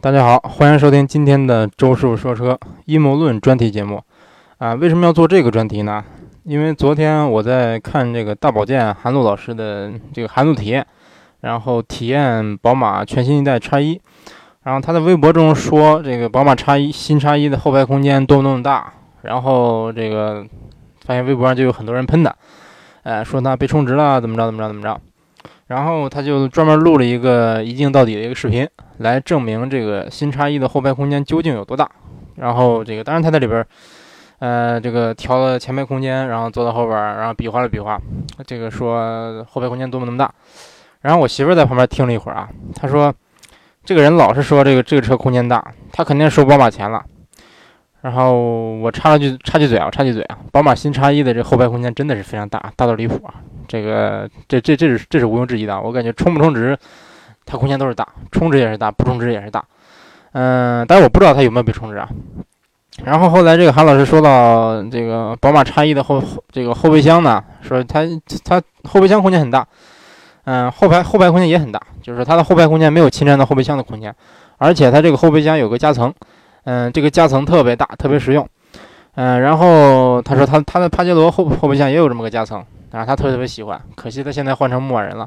大家好，欢迎收听今天的周师傅说车阴谋论专题节目。啊，为什么要做这个专题呢？因为昨天我在看这个大保健韩露老师的这个韩露体验，然后体验宝马全新一代叉一，然后他在微博中说这个宝马叉一新叉一的后排空间多么多么大，然后这个发现微博上就有很多人喷他，哎，说他被充值了，怎么着怎么着怎么着。然后他就专门录了一个一镜到底的一个视频，来证明这个新叉一的后排空间究竟有多大。然后这个当然他在里边，呃，这个调了前排空间，然后坐到后边，然后比划了比划，这个说后排空间多么那么大。然后我媳妇在旁边听了一会儿啊，她说这个人老是说这个这个车空间大，他肯定收宝马钱了。然后我插了句插句嘴啊，插句嘴啊，宝马新叉一的这后排空间真的是非常大，大到离谱啊！这个这这这是这是毋庸置疑的，我感觉充不充值，它空间都是大，充值也是大，不充值也是大。嗯，但是我不知道它有没有被充值啊。然后后来这个韩老师说到这个宝马叉一的后这个后备箱呢，说它它后备箱空间很大，嗯，后排后排空间也很大，就是它的后排空间没有侵占到后备箱的空间，而且它这个后备箱有个夹层。嗯，这个夹层特别大，特别实用。嗯，然后他说他他的帕杰罗后后备箱也有这么个夹层，然后他特别特别喜欢。可惜他现在换成牧马人了。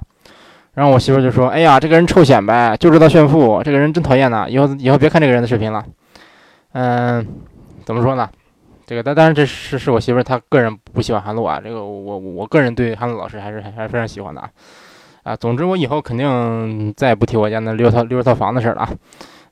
然后我媳妇就说：“哎呀，这个人臭显摆，就知道炫富，这个人真讨厌呐！以后以后别看这个人的视频了。”嗯，怎么说呢？这个但当然这是是我媳妇她个人不喜欢韩露啊。这个我我个人对韩露老师还是还是非常喜欢的啊。啊，总之我以后肯定再也不提我家那六套六十套房的事了啊。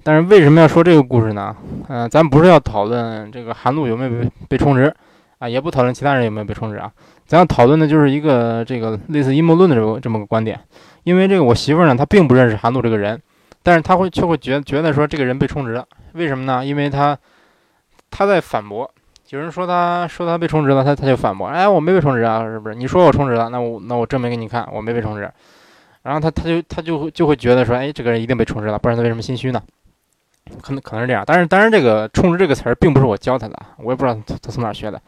但是为什么要说这个故事呢？嗯，咱不是要讨论这个韩露有没有被充值啊，也不讨论其他人有没有被充值啊，咱要讨论的就是一个这个类似阴谋论的这么这么个观点。因为这个我媳妇呢，她并不认识韩露这个人，但是她会却会觉觉得说这个人被充值了，为什么呢？因为她她在反驳，有人说他说他被充值了，他他就反驳，哎，我没被充值啊，是不是？你说我充值了，那我那我证明给你看，我没被充值。然后他他就他就会就会觉得说，哎，这个人一定被充值了，不然他为什么心虚呢？可能可能是这样，但是当然，这个“充值”这个词儿并不是我教他的，我也不知道他他从哪学的。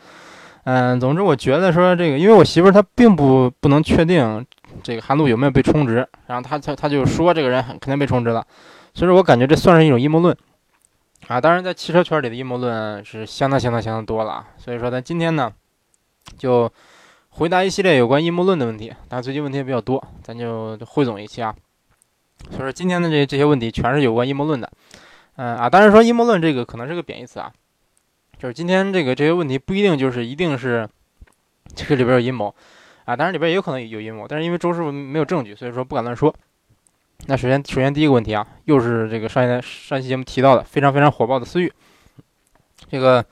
嗯，总之我觉得说这个，因为我媳妇儿她并不不能确定这个韩露有没有被充值，然后她她她就说这个人肯定被充值了，所以说我感觉这算是一种阴谋论啊。当然，在汽车圈里的阴谋论是相当相当相当多了啊。所以说咱今天呢，就回答一系列有关阴谋论的问题，但最近问题也比较多，咱就汇总一期啊。所以说今天的这这些问题全是有关阴谋论的。嗯啊，当然说阴谋论这个可能是个贬义词啊，就是今天这个这些问题不一定就是一定是这里边有阴谋啊，当然里边也有可能有阴谋，但是因为周师傅没有证据，所以说不敢乱说。那首先首先第一个问题啊，又是这个上一上期节目提到的非常非常火爆的思域，这个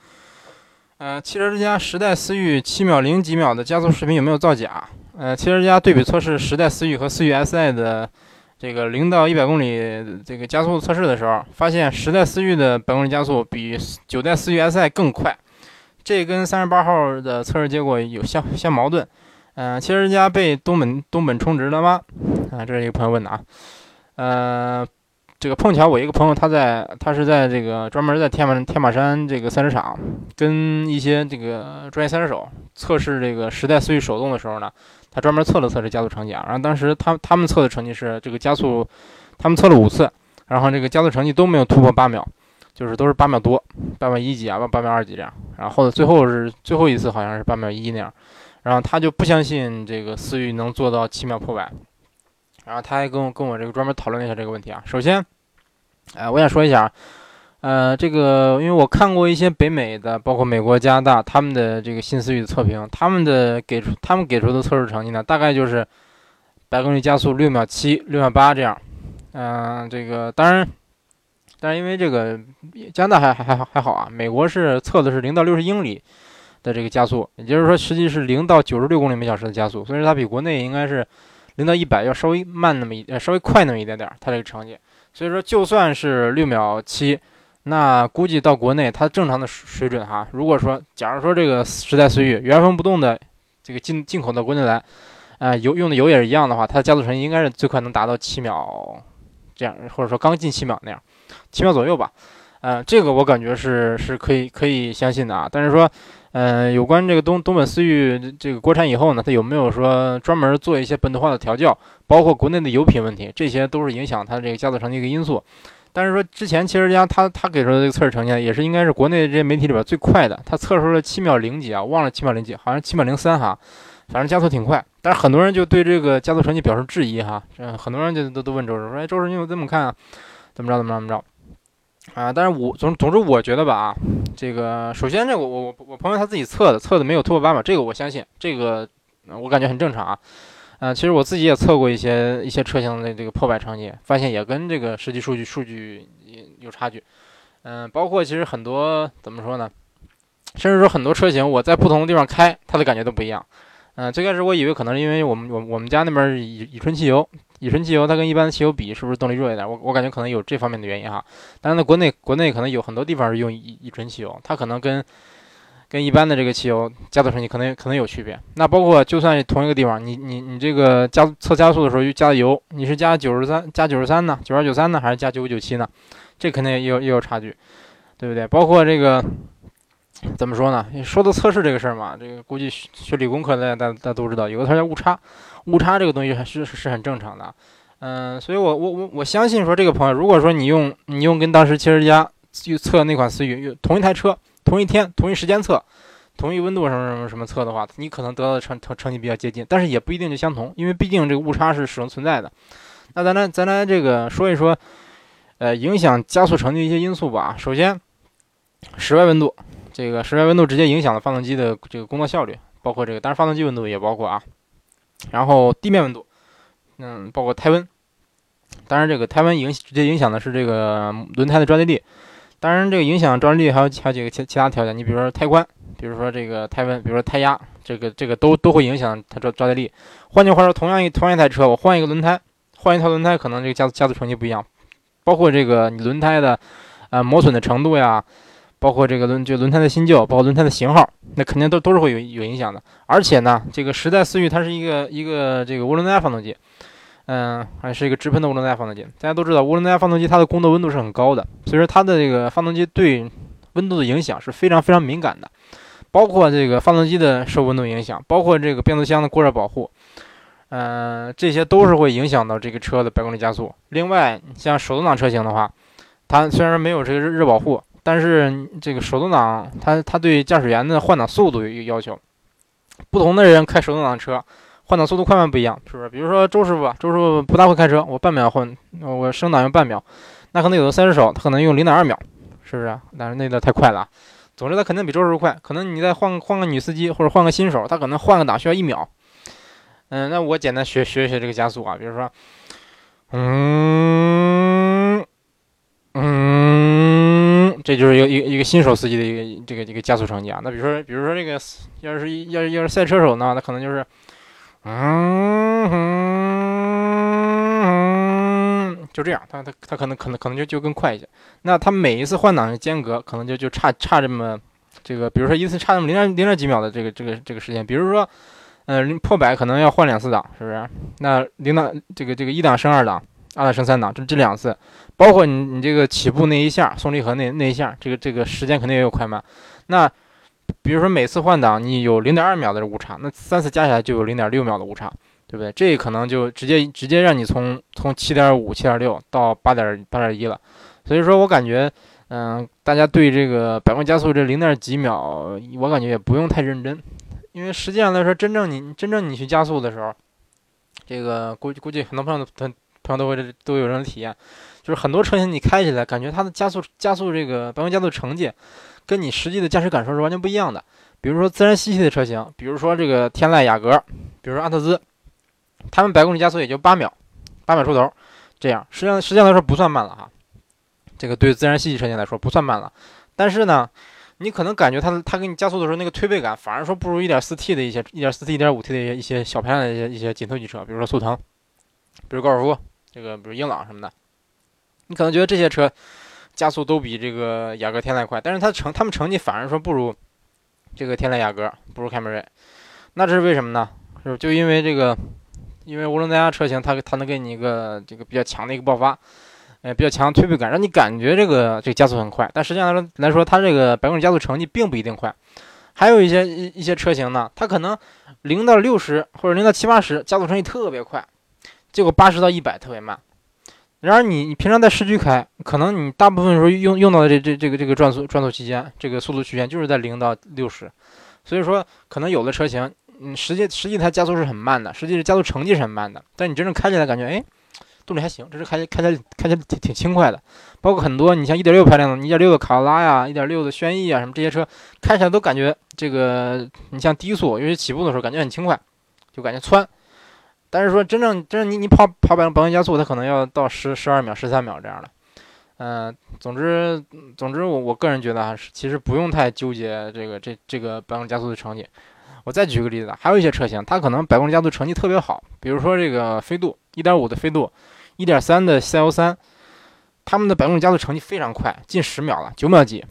呃汽车之家时代思域七秒零几秒的加速视频有没有造假？呃，汽车之家对比测试时代思域和思域 Si 的。这个零到一百公里这个加速测试的时候，发现十代思域的百公里加速比九代思域 Si 更快，这跟三十八号的测试结果有相相矛盾。嗯，汽车之家被东本东本充值了吗？啊，这是一个朋友问的啊。呃，这个碰巧我一个朋友他在他是在这个专门在天马天马山这个赛车场跟一些这个专业赛车手测试这个十代思域手动的时候呢。他专门测了测这加速成绩啊，然后当时他他们测的成绩是这个加速，他们测了五次，然后这个加速成绩都没有突破八秒，就是都是八秒多，八秒一几啊，八八秒二几这样，然后最后是最后一次好像是八秒一那样，然后他就不相信这个思域能做到七秒破百，然后他还跟我跟我这个专门讨论了一下这个问题啊，首先，哎，我想说一下。呃，这个因为我看过一些北美的，包括美国、加拿大他们的这个新思域的测评，他们的给出他们给出的测试成绩呢，大概就是百公里加速六秒七、六秒八这样。嗯，这个当然，但是因为这个加拿大还还还好啊，美国是测的是零到六十英里的这个加速，也就是说实际是零到九十六公里每小时的加速，所以说它比国内应该是零到一百要稍微慢那么一呃稍微快那么一点点，它这个成绩。所以说就算是六秒七。那估计到国内，它正常的水准哈。如果说，假如说这个时代思域原封不动的这个进进口到国内来，呃，油用的油也是一样的话，它的加速成绩应该是最快能达到七秒，这样或者说刚进七秒那样，七秒左右吧。呃，这个我感觉是是可以可以相信的啊。但是说，呃，有关这个东东本思域这个国产以后呢，它有没有说专门做一些本土化的调教，包括国内的油品问题，这些都是影响它这个加速成绩一个因素。但是说之前汽车之家他他给出的这个测试成绩也是应该是国内这些媒体里边最快的，他测出了七秒零几啊，忘了七秒零几，好像七秒零三哈，反正加速挺快。但是很多人就对这个加速成绩表示质疑哈，嗯，很多人就都都问周师说，哎，周师你怎么看啊？怎么着怎么着怎么着？啊，但是我总总之我觉得吧啊，这个首先这个我我我朋友他自己测的，测的没有突破八秒，这个我相信，这个我感觉很正常啊。嗯，其实我自己也测过一些一些车型的这个破百成绩，发现也跟这个实际数据数据有差距。嗯，包括其实很多怎么说呢？甚至说很多车型我在不同的地方开，它的感觉都不一样。嗯，最开始我以为可能是因为我们我我们家那边乙乙醇汽油，乙醇汽油它跟一般的汽油比是不是动力弱一点？我我感觉可能有这方面的原因哈。但是呢，国内国内可能有很多地方是用乙乙醇汽油，它可能跟跟一般的这个汽油加速成绩可能可能有区别。那包括就算同一个地方，你你你这个加测加速的时候又加的油，你是加九十三加九十三呢，九二九三呢，还是加九五九七呢？这肯定也有也有差距，对不对？包括这个怎么说呢？说到测试这个事儿嘛，这个估计学理工科的大大家都知道，有个词叫误差，误差这个东西还是是很正常的。嗯，所以我我我我相信说这个朋友，如果说你用你用跟当时汽车之家去测那款思域同一台车。同一天、同一时间测，同一温度什么什么什么测的话，你可能得到的成成成绩比较接近，但是也不一定就相同，因为毕竟这个误差是始终存在的。那咱来咱来这个说一说，呃，影响加速成绩一些因素吧。首先，室外温度，这个室外温度直接影响了发动机的这个工作效率，包括这个，当然发动机温度也包括啊。然后地面温度，嗯，包括胎温，当然这个胎温影直接影响的是这个轮胎的抓地力。当然，这个影响抓地力还有还有几个其其他条件，你比如说胎宽，比如说这个胎温，比如说胎压，这个这个都都会影响它抓抓地力。换句话说，同样一同样一台车，我换一个轮胎，换一套轮胎，可能这个加速加速成绩不一样。包括这个你轮胎的啊磨损的程度呀，包括这个轮就轮胎的新旧，包括轮胎的型号，那肯定都都是会有有影响的。而且呢，这个时代思域它是一个一个这个涡轮增压发动机。嗯，还是一个直喷的涡轮增压发动机。大家都知道，涡轮增压发动机它的工作温度是很高的，所以说它的这个发动机对温度的影响是非常非常敏感的，包括这个发动机的受温度影响，包括这个变速箱的过热保护，嗯，这些都是会影响到这个车的百公里加速。另外，像手动挡车型的话，它虽然没有这个热热保护，但是这个手动挡它它对驾驶员的换挡速度有要求，不同的人开手动挡车。换挡速度快慢不一样，是不是？比如说周师傅，周师傅不大会开车，我半秒换，我升档用半秒，那可能有的三十手他可能用零点二秒，是不是？但是那个太快了。总之，他肯定比周师傅快。可能你再换换个女司机或者换个新手，他可能换个档需要一秒。嗯，那我简单学学一学这个加速啊，比如说，嗯嗯，这就是一个一个一个新手司机的一个这个这个加速成绩啊。那比如说，比如说这个要是要是要是赛车手呢，那可能就是。嗯哼，就这样，他他他可能可能可能就就更快一些。那他每一次换挡的间隔可能就就差差这么这个，比如说一次差那么零点零点几秒的这个这个这个时间。比如说，呃，破百可能要换两次档，是不是？那零档这个这个一档升二档，二档升三档，这这两次，包括你你这个起步那一下送离合那那一下，这个这个时间肯定也有快慢。那比如说每次换挡你有零点二秒的误差，那三次加起来就有零点六秒的误差，对不对？这可能就直接直接让你从从七点五、七点六到八点八点一了。所以说我感觉，嗯，大家对这个百公里加速这零点几秒，我感觉也不用太认真，因为实际上来说，真正你真正你去加速的时候，这个估计估计很多朋友朋朋友都会都有这种体验，就是很多车型你开起来感觉它的加速加速这个百公里加速成绩。跟你实际的驾驶感受是完全不一样的。比如说自然吸气的车型，比如说这个天籁、雅阁，比如说阿特兹，他们百公里加速也就八秒，八秒出头，这样实际上实际上来说不算慢了哈。这个对自然吸气车型来说不算慢了。但是呢，你可能感觉它它给你加速的时候那个推背感，反而说不如一点四 T 的一些一点四 T、一点五 T 的一些一些小排量的一些一些紧凑级车，比如说速腾，比如高尔夫，这个比如英朗什么的，你可能觉得这些车。加速都比这个雅阁、天籁快，但是它成他们成绩反而说不如这个天籁、雅阁，不如凯美瑞，那这是为什么呢？是不就因为这个，因为涡轮增压车型它它能给你一个这个比较强的一个爆发，呃，比较强的推背感，让你感觉这个这个加速很快，但实际上来说来说，它这个百公里加速成绩并不一定快。还有一些一些车型呢，它可能零到六十或者零到七八十加速成绩特别快，结果八十到一百特别慢。然而你你平常在市区开，可能你大部分时候用用到的这这这个这个转速转速区间，这个速度区间就是在零到六十，所以说可能有的车型，嗯，实际实际它加速是很慢的，实际是加速成绩是很慢的，但你真正开起来感觉，哎，动力还行，这是开开起来开起来挺挺轻快的。包括很多你像一点六排量的，一点六的卡罗拉呀，一点六的轩逸啊，什么这些车开起来都感觉这个，你像低速，尤其起步的时候感觉很轻快，就感觉窜。但是说真正真正你你跑跑百百公里加速，它可能要到十十二秒、十三秒这样的。嗯，总之总之我我个人觉得啊，其实不用太纠结这个这这个百公里加速的成绩。我再举个例子，还有一些车型，它可能百公里加速成绩特别好，比如说这个飞度一点五的飞度，一点三的 C L 三，他们的百公里加速成绩非常快，近十秒了，九秒几。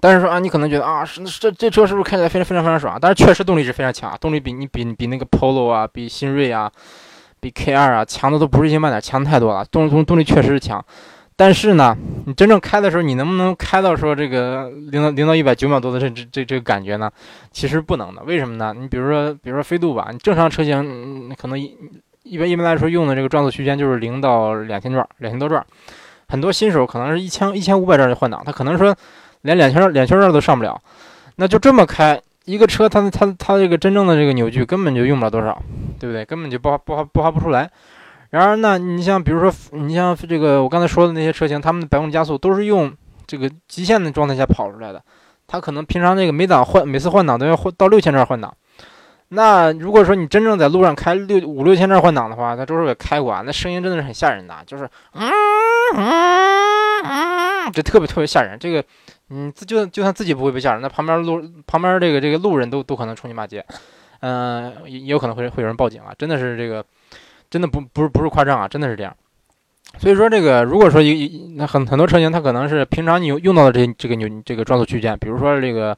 但是说啊，你可能觉得啊，是这这车是不是开起来非常非常非常爽？但是确实动力是非常强，动力比你比比那个 Polo 啊，比新锐啊，比 K2 啊强的都不是一星半点，强太多了。动动动力确实是强，但是呢，你真正开的时候，你能不能开到说这个零到零到一百九秒多的这这这这个感觉呢？其实不能的。为什么呢？你比如说比如说飞度吧，你正常车型可能一一般一般来说用的这个转速区间就是零到两千转，两千多转。很多新手可能是一千一千五百转就换挡，他可能说。连两圈两圈转都上不了，那就这么开一个车，它它它这个真正的这个扭矩根本就用不了多少，对不对？根本就爆爆发爆发不出来。然而呢，你像比如说你像这个我刚才说的那些车型，他们的百公里加速都是用这个极限的状态下跑出来的，它可能平常这个每档换每次换挡都要换到六千转换挡。那如果说你真正在路上开六五六千转换挡的话，在周师也开过，啊，那声音真的是很吓人的，就是嗯嗯嗯，就特别特别吓人，这个。嗯，就就算自己不会被吓着，那旁边路旁边这个这个路人都都可能冲你骂街，嗯，也也有可能会会有人报警啊，真的是这个，真的不不是不是夸张啊，真的是这样。所以说这个如果说一那很很多车型它可能是平常你用用到的这这个扭这个转速区间，比如说这个，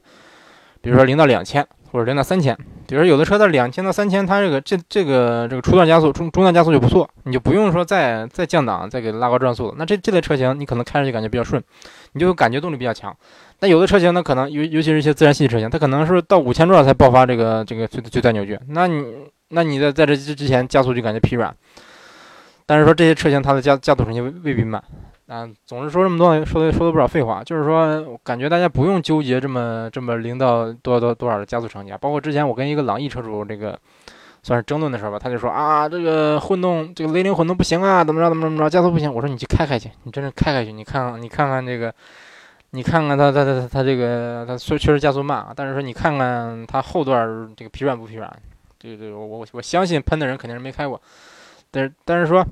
比如说零到两千或者零到三千。比如说有的车在两千到三千，它这个这这个这个初段加速、中中段加速就不错，你就不用说再再降档、再给拉高转速了。那这这类车型你可能开上去感觉比较顺，你就感觉动力比较强。那有的车型呢，可能尤尤其是一些自然吸气车型，它可能是到五千转才爆发这个这个最最大扭矩。那你那你在在这之之前加速就感觉疲软。但是说这些车型它的加加速成绩未必慢。啊，总是说这么多，说的说的不少废话，就是说，感觉大家不用纠结这么这么零到多多多少的加速成绩啊。包括之前我跟一个朗逸车主这个算是争论的时候吧，他就说啊，这个混动这个雷凌混动不行啊，怎么着怎么着怎么着，加速不行。我说你去开开去，你真是开开去，你看看你看看这个，你看看他他他他这个他确确实加速慢啊，但是说你看看他后段这个疲软不疲软？对对，我我我相信喷的人肯定是没开过，但是但是说，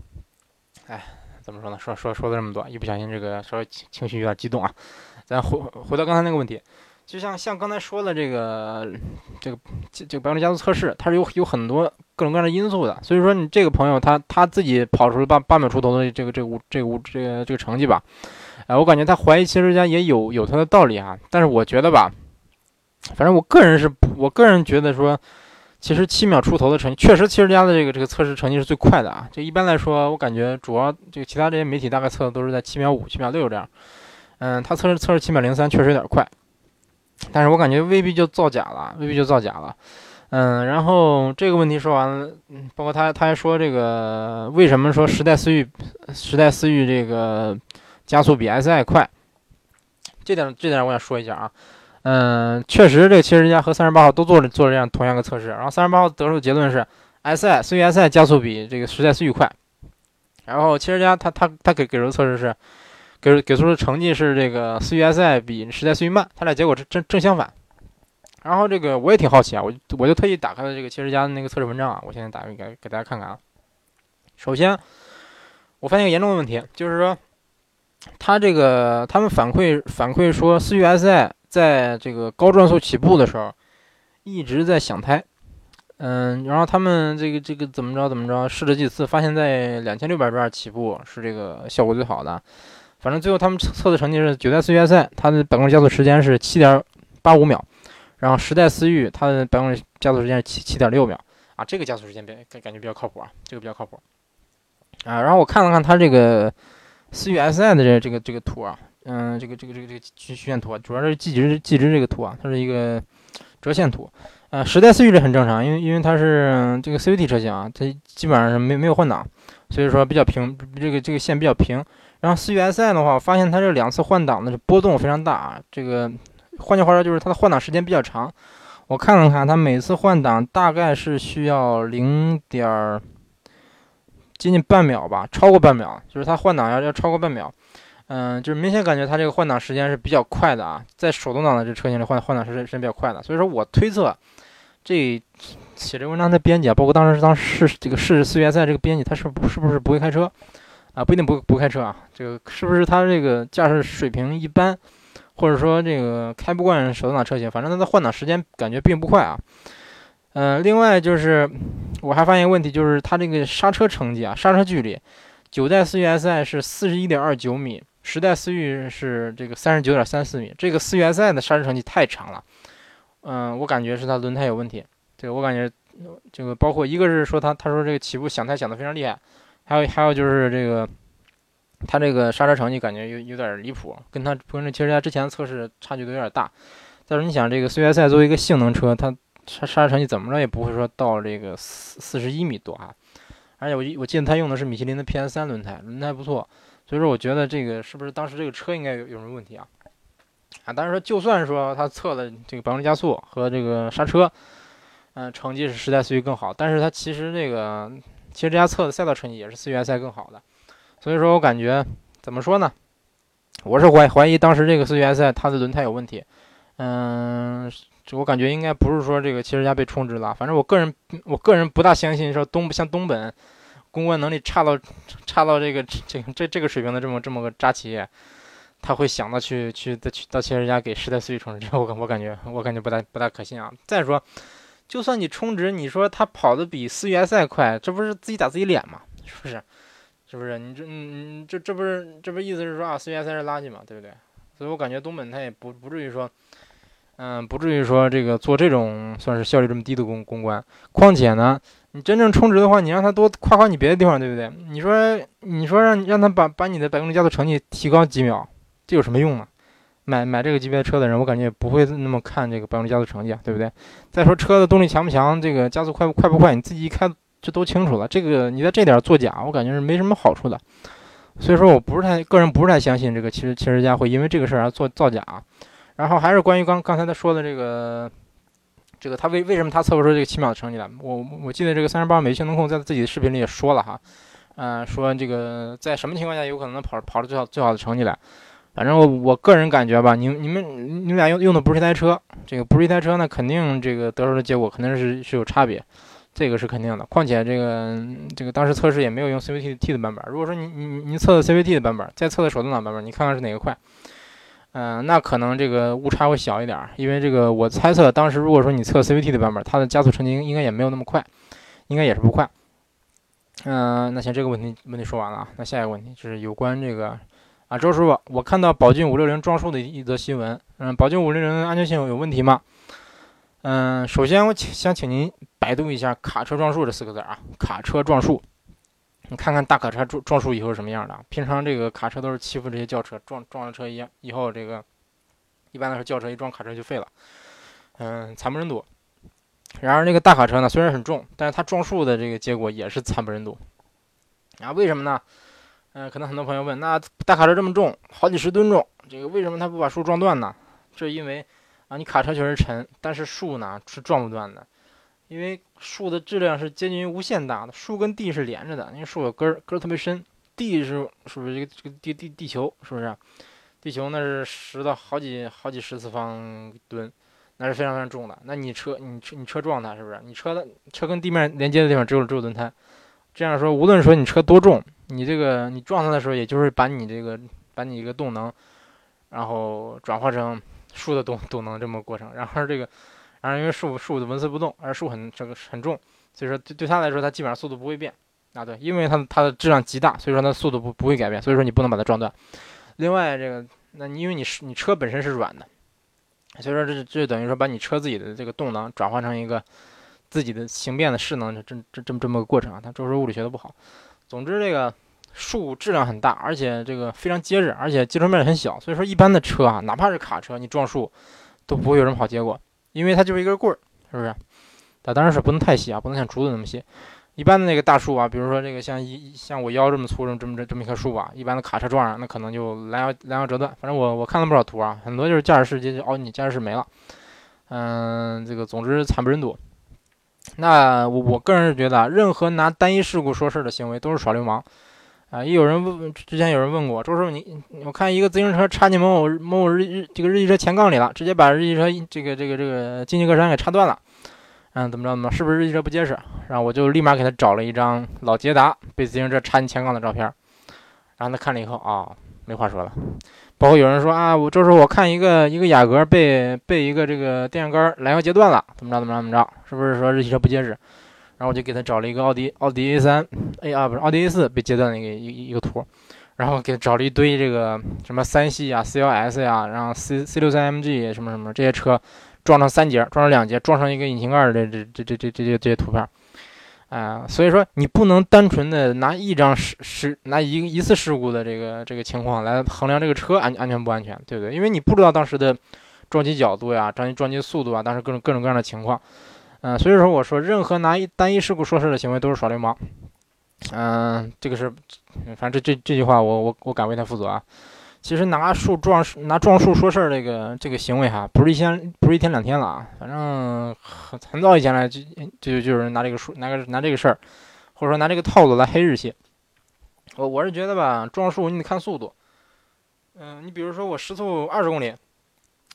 哎。怎么说呢？说说说了这么多，一不小心这个稍微情绪有点激动啊。咱回回到刚才那个问题，就像像刚才说的这个这个这个百公里加速测试，它是有有很多各种各样的因素的。所以说你这个朋友他他自己跑出了八八秒出头的这个这个五这个五这个这个成绩吧，哎，我感觉他怀疑汽车之家也有有他的道理啊。但是我觉得吧，反正我个人是我个人觉得说。其实七秒出头的成绩，确实汽车之家的这个这个测试成绩是最快的啊。就一般来说，我感觉主要这个其他这些媒体大概测的都是在七秒五、七秒六这样。嗯，他测试测试七秒零三确实有点快，但是我感觉未必就造假了，未必就造假了。嗯，然后这个问题说完了，嗯，包括他他还说这个为什么说时代思域时代思域这个加速比 SI 快？这点这点我想说一下啊。嗯，确实，这个汽车之家和三十八号都做了做了这样同样的测试，然后三十八号得出的结论是，SI 思域 SI 加速比这个时代思域快，然后汽车之家他他他给给出的测试是，给给出的成绩是这个思域 SI 比时代思域慢，他俩结果是正正相反。然后这个我也挺好奇啊，我我就特意打开了这个汽车家的那个测试文章啊，我现在打开给给大家看看啊。首先，我发现一个严重的问题，就是说，他这个他们反馈反馈说思域 SI。在这个高转速起步的时候，一直在响胎，嗯，然后他们这个这个怎么着怎么着试了几次，发现在两千六百转起步是这个效果最好的。反正最后他们测的成绩是九代思域赛，它的百公里加速时间是七点八五秒，然后十代思域它的百公里加速时间是七七点六秒啊，这个加速时间比感感觉比较靠谱啊，这个比较靠谱啊。然后我看了看它这个思域 SI 的这这个这个图啊。嗯，这个这个这个这个曲曲线图啊，主要是计值计值这个图啊，它是一个折线图。呃，时代思域这很正常，因为因为它是这个 CVT 车型啊，它基本上是没没有换挡，所以说比较平，这个这个线比较平。然后思域 SI 的话，我发现它这两次换挡的波动非常大啊，这个换句话说就是它的换挡时间比较长。我看了看，它每次换挡大概是需要零点接近半秒吧，超过半秒，就是它换挡要要超过半秒。嗯，就是明显感觉它这个换挡时间是比较快的啊，在手动挡的这车型里换换挡时间时间比较快的。所以说我推测，这写这文章的编辑啊，包括当时当试这个试四月赛这个编辑，他是不是不是不会开车啊？不一定不不开车啊，这个是不是他这个驾驶水平一般？或者说这个开不惯手动挡车型，反正它的换挡时间感觉并不快啊。嗯，另外就是我还发现一个问题，就是它这个刹车成绩啊，刹车距离，九代思域 SI 是四十一点二九米，十代思域是这个三十九点三四米，这个思域 SI 的刹车成绩太长了。嗯，我感觉是它轮胎有问题。这个我感觉这个包括一个是说它他说这个起步响胎响的非常厉害，还有还有就是这个。它这个刹车成绩感觉有有点离谱，跟它跟这其实它之前测试差距都有点大。再说你想，这个思域赛作为一个性能车，它刹刹车成绩怎么着也不会说到这个四四十一米多啊。而且我我记得它用的是米其林的 PS 三轮胎，轮胎不错。所以说我觉得这个是不是当时这个车应该有有什么问题啊？啊，但是说就算说他测的这个百公里加速和这个刹车，嗯，成绩是十代思域更好，但是他其实这个其实这家测的赛道成绩也是思域赛更好的。所以说我感觉怎么说呢？我是怀怀疑当时这个四驱 SI 它的轮胎有问题。嗯，我感觉应该不是说这个汽车家被充值了。反正我个人我个人不大相信说东像东本公关能力差到差到这个这这这个水平的这么这么个渣企业，他会想到去去再去到汽车家给十代四驱充值，这 我我感觉我感觉不大不大可信啊。再说，就算你充值，你说他跑的比四驱 SI 快，这不是自己打自己脸吗？是不是？是不是你这嗯这这不是这不意思是说啊四 S 是垃圾嘛，对不对？所以我感觉东本他也不不至于说，嗯不至于说这个做这种算是效率这么低的公公关。况且呢，你真正充值的话，你让他多夸夸你别的地方，对不对？你说你说让让他把把你的百公里加速成绩提高几秒，这有什么用呢？买买这个级别的车的人，我感觉也不会那么看这个百公里加速成绩啊，对不对？再说车的动力强不强，这个加速快不快不快，你自己一开。这都清楚了，这个你在这点作假，我感觉是没什么好处的。所以说我不是太个人不是太相信这个汽车汽车家会因为这个事儿而做造假。然后还是关于刚刚才他说的这个，这个他为为什么他测不出这个七秒的成绩来？我我记得这个三十八美性能控在自己的视频里也说了哈，嗯，说这个在什么情况下有可能能跑跑出最好最好的成绩来？反正我个人感觉吧，你你们你们俩用用的不是一台车，这个不是一台车，那肯定这个得出的结果肯定是是有差别。这个是肯定的，况且这个这个当时测试也没有用 CVT 的版本。如果说你你你测的 CVT 的版本，再测的手动挡版本，你看看是哪个快？嗯，那可能这个误差会小一点，因为这个我猜测当时如果说你测 CVT 的版本，它的加速成绩应该也没有那么快，应该也是不快。嗯，那行这个问题问题说完了啊，那下一个问题就是有关这个啊，周师傅，我看到宝骏五六零撞树的一则新闻，嗯，宝骏五六零安全性有问题吗？嗯，首先我请想请您百度一下“卡车撞树”这四个字啊，“卡车撞树”，你看看大卡车撞撞树以后是什么样的？平常这个卡车都是欺负这些轿车，撞撞了车一样，以后这个一般来说轿车一撞卡车就废了，嗯，惨不忍睹。然而这个大卡车呢，虽然很重，但是它撞树的这个结果也是惨不忍睹。啊，为什么呢？嗯，可能很多朋友问，那大卡车这么重，好几十吨重，这个为什么它不把树撞断呢？这因为。啊，你卡车确实沉，但是树呢是撞不断的，因为树的质量是接近于无限大的，树跟地是连着的，因为树有根儿，根儿特别深，地是是不是这个这个地地地球是不是？地球那是十的好几好几十次方吨，那是非常非常重的。那你车你车你车撞它是不是？你车的车跟地面连接的地方只有只有轮胎，这样说无论说你车多重，你这个你撞它的时候，也就是把你这个把你一个动能，然后转化成。树的动动能这么过程，然后这个，然后因为树树纹丝不动，而树很这个很重，所以说对对它来说，它基本上速度不会变啊。对，因为它它的质量极大，所以说它速度不不会改变，所以说你不能把它撞断。另外这个，那你因为你是你车本身是软的，所以说这这等于说把你车自己的这个动能转换成一个自己的形变的势能，这这这么这么个过程啊。他周师物理学的不好，总之这个。树质量很大，而且这个非常结实，而且接触面很小，所以说一般的车啊，哪怕是卡车，你撞树都不会有什么好结果，因为它就是一根棍儿，是不是？它当然是不能太细啊，不能像竹子那么细。一般的那个大树啊，比如说这个像一像我腰这么粗这么这么这么一棵树吧，一般的卡车撞上，那可能就拦腰拦腰折断。反正我我看了不少图啊，很多就是驾驶室直接凹你，驾驶室没了。嗯，这个总之惨不忍睹。那我我个人是觉得，任何拿单一事故说事的行为都是耍流氓。啊，也有人问，之前有人问过周师傅，你我看一个自行车插进某某某某日日这个日系车前杠里了，直接把日系车这个这个这个进气格栅给插断了。嗯，怎么着怎么，是不是日系车不结实？然后我就立马给他找了一张老捷达被自行车插进前杠的照片。然后他看了以后啊，没话说了。包括有人说啊，我周师傅，我看一个一个雅阁被被一个这个电线杆拦腰截断了，怎么着怎么着怎么着，是不是说日系车不结实？然后我就给他找了一个奥迪奥迪 A 三，A 啊不是奥迪 A 四被截断的一个一一个图，然后给他找了一堆这个什么三系啊 C L S 呀，然后 C C 六三 M G 什么什么这些车撞成三节，撞成两节，撞上一个引擎盖的这这这这这些这些图片，啊，所以说你不能单纯的拿一张事事拿一一次事故的这个这个情况来衡量这个车安安全不安全，对不对？因为你不知道当时的撞击角度呀，撞击撞击速度啊，当时各种各种各样的情况。嗯，所以说我说，任何拿一单一事故说事的行为都是耍流氓。嗯，这个是，反正这这这句话我我我敢为他负责啊。其实拿树撞树拿撞树说事儿这个这个行为哈，不是一天不是一天两天了啊。反正很很早以前来就就就有人拿这个树拿个拿这个事儿，或者说拿这个套路来黑日系。我我是觉得吧，撞树你得看速度。嗯，你比如说我时速二十公里，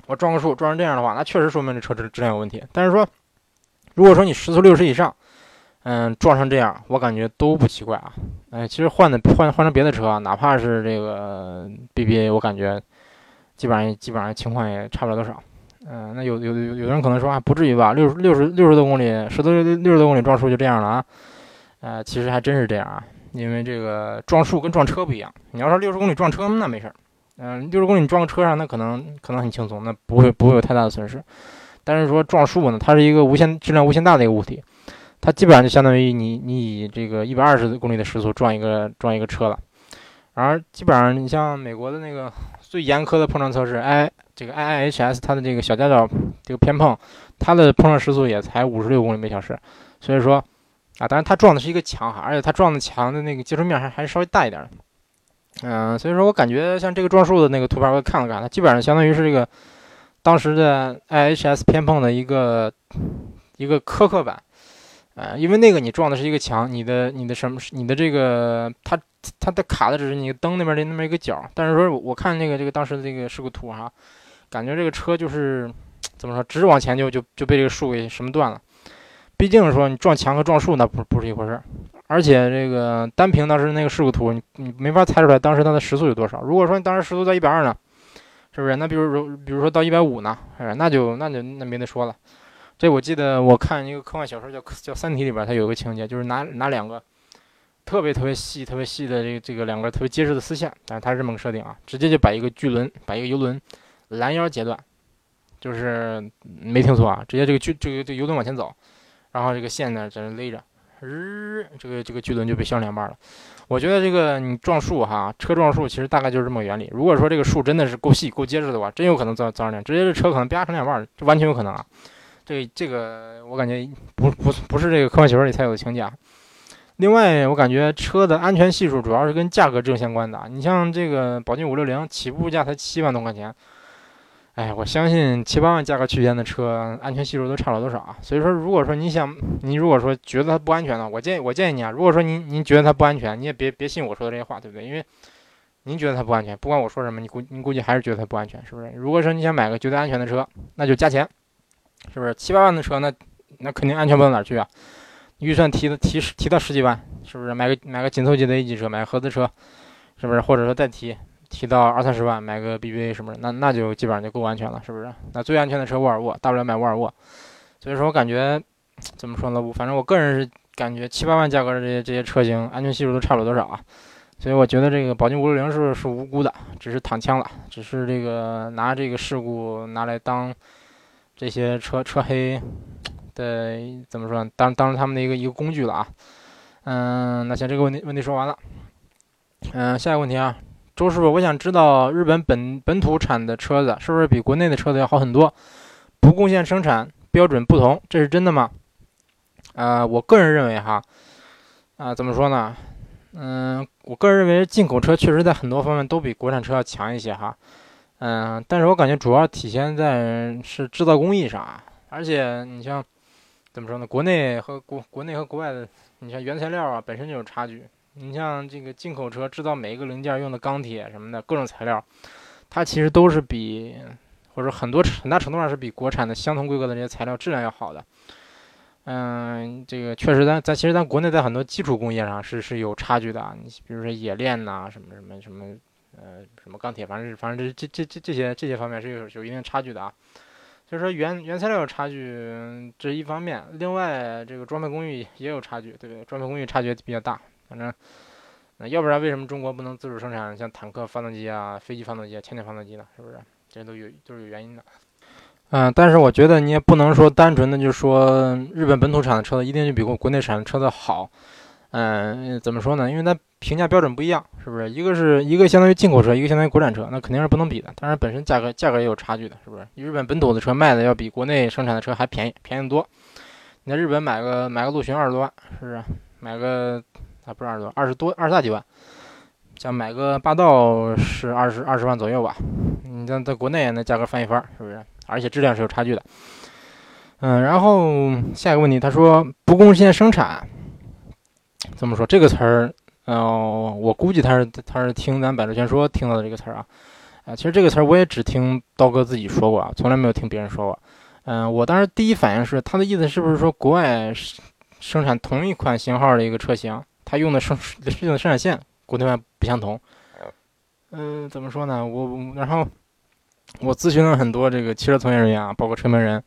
我撞个树撞成这样的话，那确实说明这车质质量有问题。但是说。如果说你时速六十以上，嗯，撞成这样，我感觉都不奇怪啊。哎，其实换的换换成别的车，哪怕是这个 BBA，我感觉基本上基本上情况也差不了多少。嗯，那有有有有人可能说啊，不至于吧？六十六十六十多公里，十多六十多公里撞树就这样了啊？呃，其实还真是这样啊，因为这个撞树跟撞车不一样。你要说六十公里撞车，那没事儿。嗯，六十公里撞车上，那可能可能很轻松，那不会不会有太大的损失。但是说撞树呢，它是一个无限质量无限大的一个物体，它基本上就相当于你你以这个一百二十公里的时速撞一个撞一个车了。而基本上你像美国的那个最严苛的碰撞测试，I 这个 IIHS 它的这个小夹角这个偏碰，它的碰撞时速也才五十六公里每小时。所以说啊，当然它撞的是一个墙哈，而且它撞的墙的那个接触面还还是稍微大一点。嗯，所以说我感觉像这个撞树的那个图片，我看了看，它基本上相当于是这个。当时的 IHS 偏碰的一个一个苛刻版，呃，因为那个你撞的是一个墙，你的你的什么，你的这个它它的卡的只是你灯那边的那么一个角，但是说我看那个这个当时的这个事故图哈，感觉这个车就是怎么说，直往前就就就被这个树给什么断了。毕竟说你撞墙和撞树那不不是一回事儿，而且这个单凭当时那个事故图，你你没法猜出来当时它的时速有多少。如果说你当时时速在一百二呢？是不是？那比如说，比如说到一百五呢？哎，那就那就那没得说了。这我记得我看一个科幻小说叫叫《三体》里边，它有个情节，就是拿拿两个特别特别细、特别细的这个这个两个特别结实的丝线，但是它是这么个设定啊，直接就把一个巨轮、把一个游轮拦腰截断，就是没听错啊，直接这个巨这个这个游轮往前走，然后这个线呢在那勒着，日，这个这个巨轮就被削两半了。我觉得这个你撞树哈，车撞树其实大概就是这么个原理。如果说这个树真的是够细、够结实的话，真有可能造造成这样，直接这车可能啪成两半，这完全有可能啊。这这个我感觉不不不是这个科幻小说里才有的情节。另外，我感觉车的安全系数主要是跟价格正相关的。你像这个宝骏五六零，起步价才七万多块钱。哎，我相信七八万价格区间的车，安全系数都差不了多少啊。所以说，如果说你想，你如果说觉得它不安全呢，我建议我建议你啊，如果说您您觉得它不安全，你也别别信我说的这些话，对不对？因为您觉得它不安全，不管我说什么，你估您估计还是觉得它不安全，是不是？如果说你想买个绝对安全的车，那就加钱，是不是？七八万的车，那那肯定安全不到哪去啊。预算提的提十提到十几万，是不是？买个买个紧凑级的 A 级车，买个合资车，是不是？或者说再提。提到二三十万买个 BBA 什么的，那那就基本上就够安全了，是不是？那最安全的车沃尔沃，大不了买沃尔沃。所以说我感觉怎么说呢？我反正我个人是感觉七八万价格的这些这些车型，安全系数都差不了多少啊。所以我觉得这个宝骏五六零是是无辜的，只是躺枪了，只是这个拿这个事故拿来当这些车车黑的怎么说呢？当当他们的一个一个工具了啊。嗯，那行，这个问题问题说完了。嗯，下一个问题啊。周师傅，我想知道日本本本土产的车子是不是比国内的车子要好很多？不贡献生产标准不同，这是真的吗？呃，我个人认为哈，啊，怎么说呢？嗯，我个人认为进口车确实在很多方面都比国产车要强一些哈。嗯，但是我感觉主要体现在是制造工艺上啊。而且你像怎么说呢？国内和国国内和国外的，你像原材料啊，本身就有差距。你像这个进口车制造每一个零件用的钢铁什么的各种材料，它其实都是比或者很多很大程度上是比国产的相同规格的这些材料质量要好的。嗯，这个确实，咱咱其实咱国内在很多基础工业上是是有差距的啊。你比如说冶炼呐，什么什么什么，呃，什么钢铁，反正反正这这这这这些这些方面是有有一定差距的啊。所以说原原材料有差距，这一方面。另外，这个装配工艺也有差距，对不对？装配工艺差距比较大。反正，那要不然为什么中国不能自主生产像坦克发动机啊、飞机发动机、啊潜艇发动机呢？是不是？这都有都是有原因的。嗯，但是我觉得你也不能说单纯的就说日本本土产的车子一定就比国国内产的车子好。嗯，怎么说呢？因为它评价标准不一样，是不是？一个是一个相当于进口车，一个相当于国产车，那肯定是不能比的。当然，本身价格价格也有差距的，是不是？日本本土的车卖的要比国内生产的车还便宜，便宜多。你在日本买个买个陆巡二十多万，是不是？买个啊不是二十多，二十多二十大几万。像买个霸道是二十二十万左右吧。你像在国内那价格翻一番，是不是？而且质量是有差距的，嗯，然后下一个问题，他说不贡献生产，怎么说这个词儿？嗯，我估计他是他是听咱百度全说听到的这个词儿啊，啊，其实这个词儿我也只听刀哥自己说过啊，从来没有听别人说过。嗯，我当时第一反应是他的意思是不是说国外生产同一款型号的一个车型，他用的生用的生产线国内外不相同？嗯，怎么说呢？我然后。我咨询了很多这个汽车从业人员啊，包括车门人，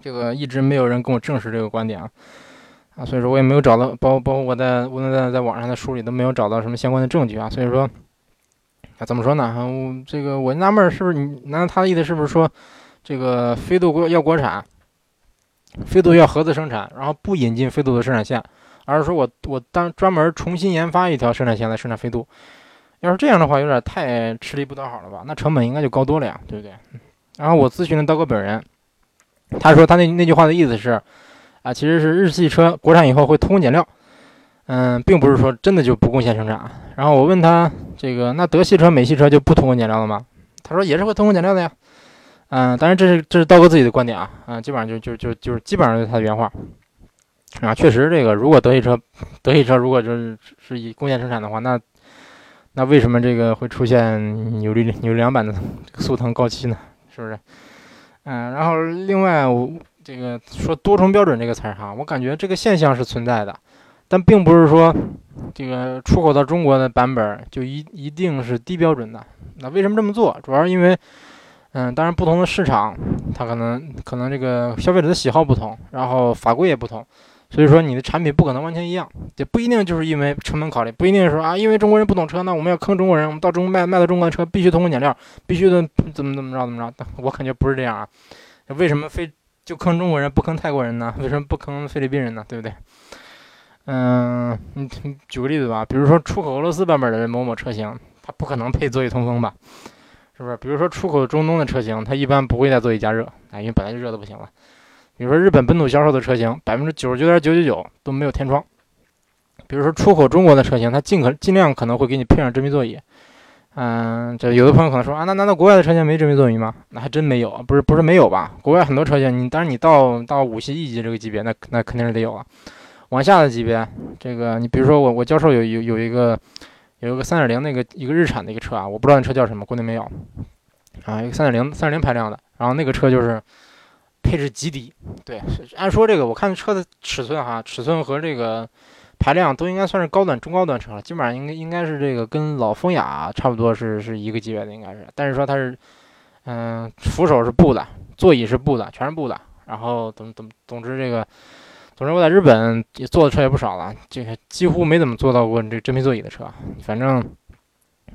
这个一直没有人跟我证实这个观点啊，啊，所以说我也没有找到，包包括我在无论在在网上的书里都没有找到什么相关的证据啊，所以说，啊，怎么说呢？我这个我纳闷是不是你？难道他的意思是不是说，这个飞度国要国产，飞度要合资生产，然后不引进飞度的生产线，而是说我我单专门重新研发一条生产线来生产飞度？要是这样的话，有点太吃力不讨好了吧？那成本应该就高多了呀，对不对？然后我咨询了刀哥本人，他说他那那句话的意思是，啊，其实是日系车国产以后会偷工减料，嗯，并不是说真的就不贡献生产。然后我问他这个，那德系车、美系车就不偷工减料了吗？他说也是会偷工减料的呀，嗯，当然这是这是刀哥自己的观点啊，嗯，基本上就就就就是基本上就是他的原话，啊，确实这个如果德系车德系车如果就是是以工业生产的话，那那为什么这个会出现扭力扭力梁版的速腾高七呢？是不是？嗯，然后另外我这个说多重标准这个词儿哈，我感觉这个现象是存在的，但并不是说这个出口到中国的版本就一一定是低标准的。那为什么这么做？主要是因为，嗯，当然不同的市场它可能可能这个消费者的喜好不同，然后法规也不同。所以说你的产品不可能完全一样，也不一定就是因为成本考虑，不一定说啊，因为中国人不懂车，那我们要坑中国人，我们到中国卖卖到中国的车必须偷工减料，必须的怎么怎么着怎么着？我感觉不是这样啊，为什么非就坑中国人不坑泰国人呢？为什么不坑菲律宾人呢？对不对？嗯，你举个例子吧，比如说出口俄罗斯版本的某某车型，它不可能配座椅通风吧？是不是？比如说出口中东的车型，它一般不会带座椅加热，啊，因为本来就热的不行了。比如说日本本土销售的车型，百分之九十九点九九九都没有天窗。比如说出口中国的车型，它尽可尽量可能会给你配上真皮座椅。嗯，这有的朋友可能说啊，那难道国外的车型没真皮座椅吗？那还真没有，不是不是没有吧？国外很多车型，你当然你到到五系一级这个级别，那那肯定是得有啊。往下的级别，这个你比如说我我教授有有有一个有一个三点零那个一个日产的一个车啊，我不知道那车叫什么，国内没有啊，一个三点零三点零排量的，然后那个车就是。配置极低，对，按说这个我看车的尺寸哈，尺寸和这个排量都应该算是高端、中高端车了，基本上应该应该是这个跟老风雅差不多是是一个级别的，应该是。但是说它是，嗯，扶手是布的，座椅是布的，全是布的。然后怎么怎么，总之这个，总之我在日本也坐的车也不少了，这个几乎没怎么坐到过这真皮座椅的车。反正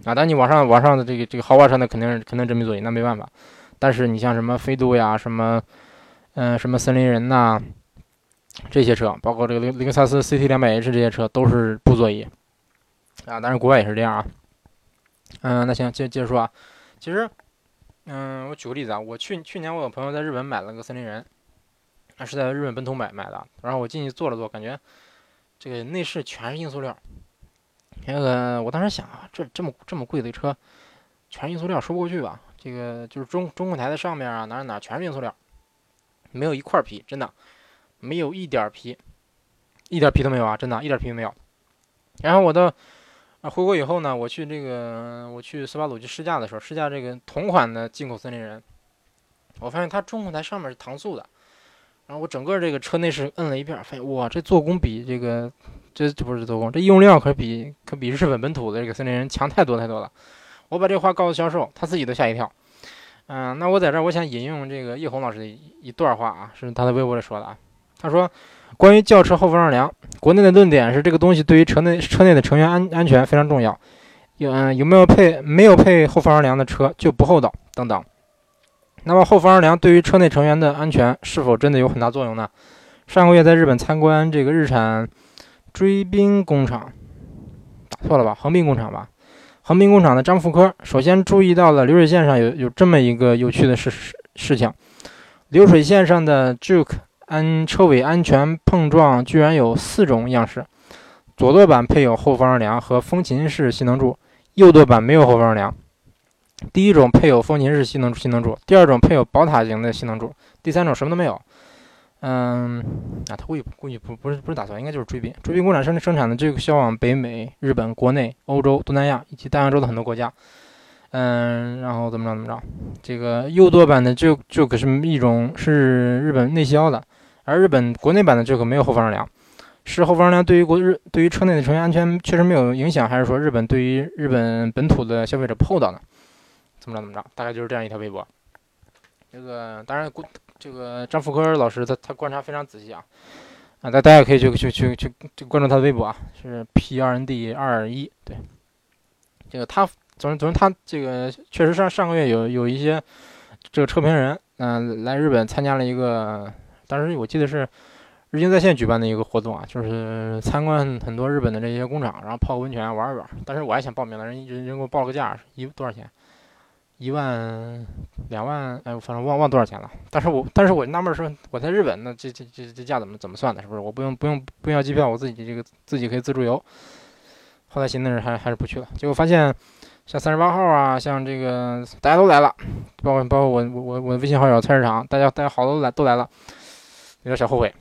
啊，但你往上往上的这个这个豪华车那肯定是肯定真皮座椅，那没办法。但是你像什么飞度呀，什么。嗯，什么森林人呐，这些车，包括这个雷雷克萨斯 CT 两百 H 这些车都是布座椅啊。当然国外也是这样啊。嗯，那行，接接着说啊。其实，嗯，我举个例子啊，我去去年我有朋友在日本买了个森林人，他是在日本本土买买的。然后我进去坐了坐，感觉这个内饰全是硬塑料。那个我当时想啊，这这么这么贵的车，全是硬塑料，说不过去吧？这个就是中中控台的上面啊，哪哪全是硬塑料，没有一块皮，真的没有一点皮，一点皮都没有啊！真的，一点皮都没有。然后我到啊回国以后呢，我去这个我去斯巴鲁去试驾的时候，试驾这个同款的进口森林人，我发现它中控台上面是搪塑的。然后我整个这个车内饰摁了一遍，发现哇，这做工比这个这这不是做工，这用料可比可比日本本土的这个森林人强太多太多了。我把这话告诉销售，他自己都吓一跳。嗯，那我在这儿我想引用这个叶红老师的一段话啊，是他在微博里说的啊。他说，关于轿车后防撞梁，国内的论点是这个东西对于车内车内的成员安安全非常重要。有嗯有没有配没有配后防撞梁的车就不厚道等等。那么后防撞梁对于车内成员的安全是否真的有很大作用呢？上个月在日本参观这个日产追兵工厂，打错了吧？横滨工厂吧？横滨工厂的张富科首先注意到了流水线上有有这么一个有趣的事事事情：流水线上的 Juke 安车尾安全碰撞居然有四种样式，左舵版配有后防撞梁和风琴式吸能柱，右舵版没有后防撞梁。第一种配有风琴式吸能吸能柱，第二种配有宝塔型的吸能柱，第三种什么都没有。嗯，啊，他估计估计不不是不是打算，应该就是追兵。追兵工厂生生产的这个销往北美、日本、国内、欧洲、东南亚以及大洋洲的很多国家。嗯，然后怎么着怎么着，这个右舵版的就就可是一种是日本内销的，而日本国内版的这个没有后防撞梁，是后防撞梁对于国日对于车内的成员安全确实没有影响，还是说日本对于日本本土的消费者不厚道呢？怎么着怎么着，大概就是这样一条微博。这个当然，这个张福科老师他他观察非常仔细啊，啊，大大家可以去去去去去关注他的微博啊，是 P R N D 二一，对，这个他总总之他这个确实上上个月有有一些这个车评人嗯来日本参加了一个，当时我记得是日经在线举办的一个活动啊，就是参观很多日本的这些工厂，然后泡温泉玩一玩。当时我还想报名了，人人人给我报了个价，一多少钱？一万、两万，哎，反正忘忘多少钱了。但是我，但是我纳闷说，我在日本，那这这这这价怎么怎么算的？是不是？我不用不用不用要机票，我自己这个自己可以自助游。后来寻思着还还是不去了。结果发现，像三十八号啊，像这个大家都来了，包括包括我我我我微信好友菜市场，大家大家好多都来都来了，有点小后悔。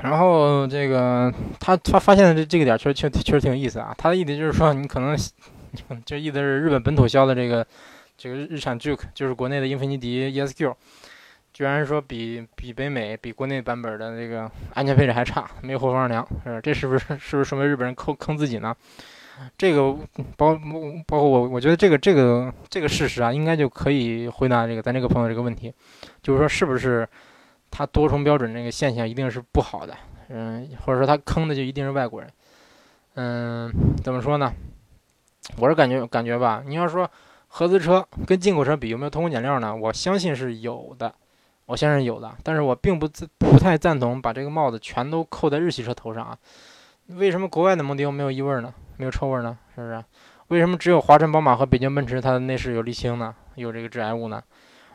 然后这个他他发现的这这个点确实确确实挺有意思啊。他的意思就是说，你可能 就意思是日本本土销的这个。这个日产 Juke 就是国内的英菲尼迪 ESQ，居然说比比北美比国内版本的这个安全配置还差，没有后防撞梁，是这是不是是不是说明日本人坑坑自己呢？这个包包括我，我觉得这个这个这个事实啊，应该就可以回答这个咱这个朋友这个问题，就是说是不是他多重标准这个现象一定是不好的？嗯，或者说他坑的就一定是外国人？嗯，怎么说呢？我是感觉感觉吧，你要说。合资车跟进口车比有没有偷工减料呢？我相信是有的，我相信有的。但是我并不自不太赞同把这个帽子全都扣在日系车头上啊。为什么国外的蒙迪欧没有异味呢？没有臭味呢？是不是？为什么只有华晨宝马和北京奔驰它的内饰有沥青呢？有这个致癌物呢？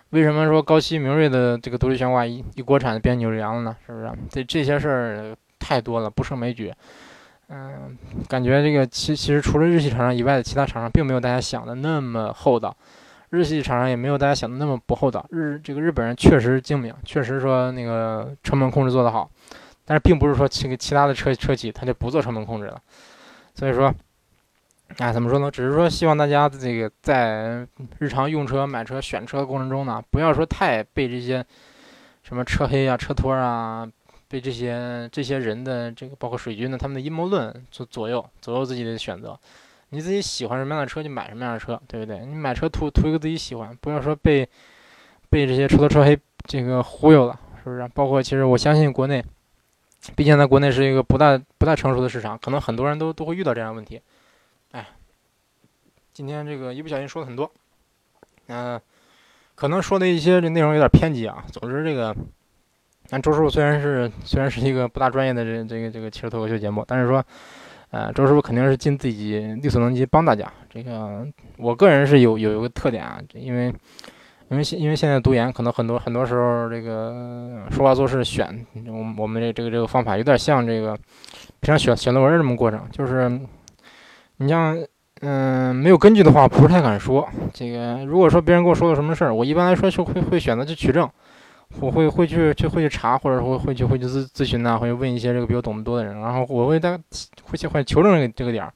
为什么说高西明锐的这个独立悬挂一一国产的变扭梁了呢？是不是？这这些事儿太多了，不胜枚举。嗯，感觉这个其其实除了日系厂商以外的其他厂商，并没有大家想的那么厚道，日系厂商也没有大家想的那么不厚道。日这个日本人确实精明，确实说那个成本控制做得好，但是并不是说这个其他的车车企他就不做成本控制了。所以说，哎，怎么说呢？只是说希望大家这个在日常用车、买车、选车的过程中呢，不要说太被这些什么车黑啊、车托啊。被这些这些人的这个包括水军的他们的阴谋论所左右，左右自己的选择。你自己喜欢什么样的车就买什么样的车，对不对？你买车图图一个自己喜欢，不要说被被这些车头车黑这个忽悠了，是不是？包括其实我相信国内，毕竟在国内是一个不大不太成熟的市场，可能很多人都都会遇到这样的问题。哎，今天这个一不小心说了很多，嗯，可能说的一些这内容有点偏激啊。总之这个。但周师傅虽然是虽然是一个不大专业的这这个这个汽车脱口秀节目，但是说，呃，周师傅肯定是尽自己力所能及帮大家。这个我个人是有有一个特点啊，因为因为现因为现在读研，可能很多很多时候这个说话做事选我我们这这个这个方法有点像这个平常写写论文这么过程，就是你像嗯没有根据的话，不是太敢说。这个如果说别人跟我说了什么事儿，我一般来说是会会选择去取证。我会会去去会去查，或者会会去会去咨咨询呐，会问一些这个比我懂得多的人，然后我会他会去会求证这个这个点儿。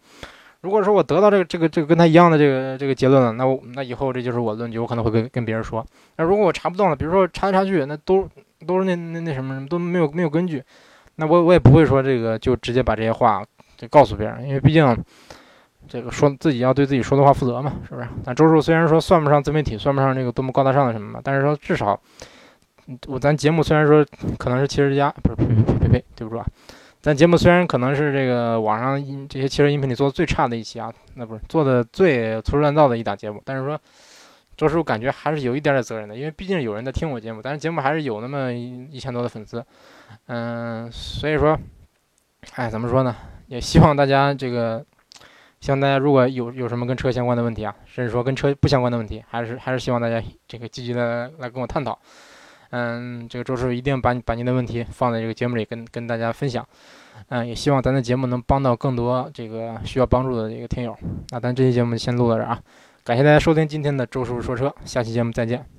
如果说我得到这个这个这个跟他一样的这个这个结论了，那我那以后这就是我的论据，我可能会跟跟别人说。那如果我查不到呢？比如说查来查去，那都都是那那那什么什么都没有没有根据，那我我也不会说这个就直接把这些话就告诉别人，因为毕竟这个说自己要对自己说的话负责嘛，是不是？那周叔虽然说算不上自媒体，算不上这个多么高大上的什么，但是说至少。我咱节目虽然说可能是汽车之家，不是呸呸呸呸呸，对不住啊！咱节目虽然可能是这个网上音这些汽车音频里做的最差的一期啊，那不是做的最粗制滥造的一档节目，但是说，周师傅感觉还是有一点点责任的，因为毕竟有人在听我节目，但是节目还是有那么一一千多的粉丝，嗯，所以说，哎，怎么说呢？也希望大家这个，希望大家如果有有什么跟车相关的问题啊，甚至说跟车不相关的问题，还是还是希望大家这个积极的来跟我探讨。嗯，这个周师傅一定把你把您的问题放在这个节目里跟跟大家分享。嗯，也希望咱的节目能帮到更多这个需要帮助的这个听友。那咱这期节目就先录到这儿啊，感谢大家收听今天的周师傅说车，下期节目再见。